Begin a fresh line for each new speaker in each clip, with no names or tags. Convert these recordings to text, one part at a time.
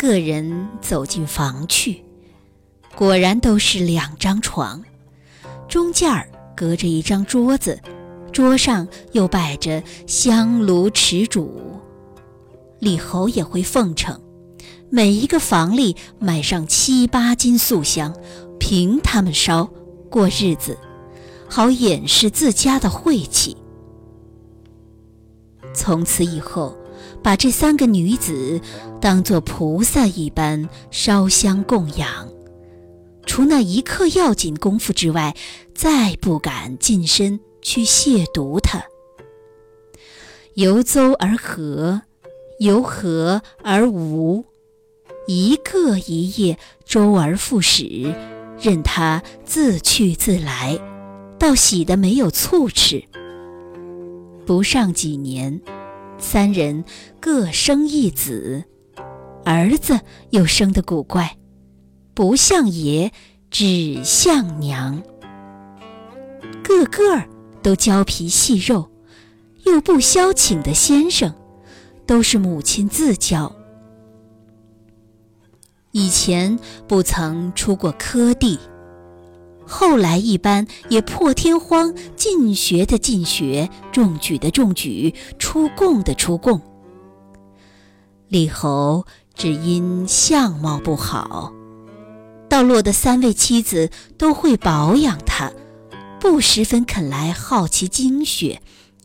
个人走进房去，果然都是两张床，中间儿隔着一张桌子，桌上又摆着香炉持烛。李侯也会奉承，每一个房里买上七八斤素香，凭他们烧过日子，好掩饰自家的晦气。从此以后。把这三个女子当作菩萨一般烧香供养，除那一刻要紧功夫之外，再不敢近身去亵渎她。由邹而和，由和而无，一个一夜周而复始，任他自去自来，倒喜得没有醋吃。不上几年。三人各生一子，儿子又生得古怪，不像爷，只像娘。个个都娇皮细肉，又不消请的先生，都是母亲自教。以前不曾出过科第。后来一般也破天荒进学的进学，中举的中举，出贡的出贡。李侯只因相貌不好，到落的三位妻子都会保养他，不十分肯来好奇经学，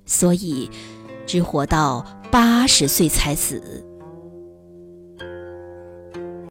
所以只活到八十岁才死。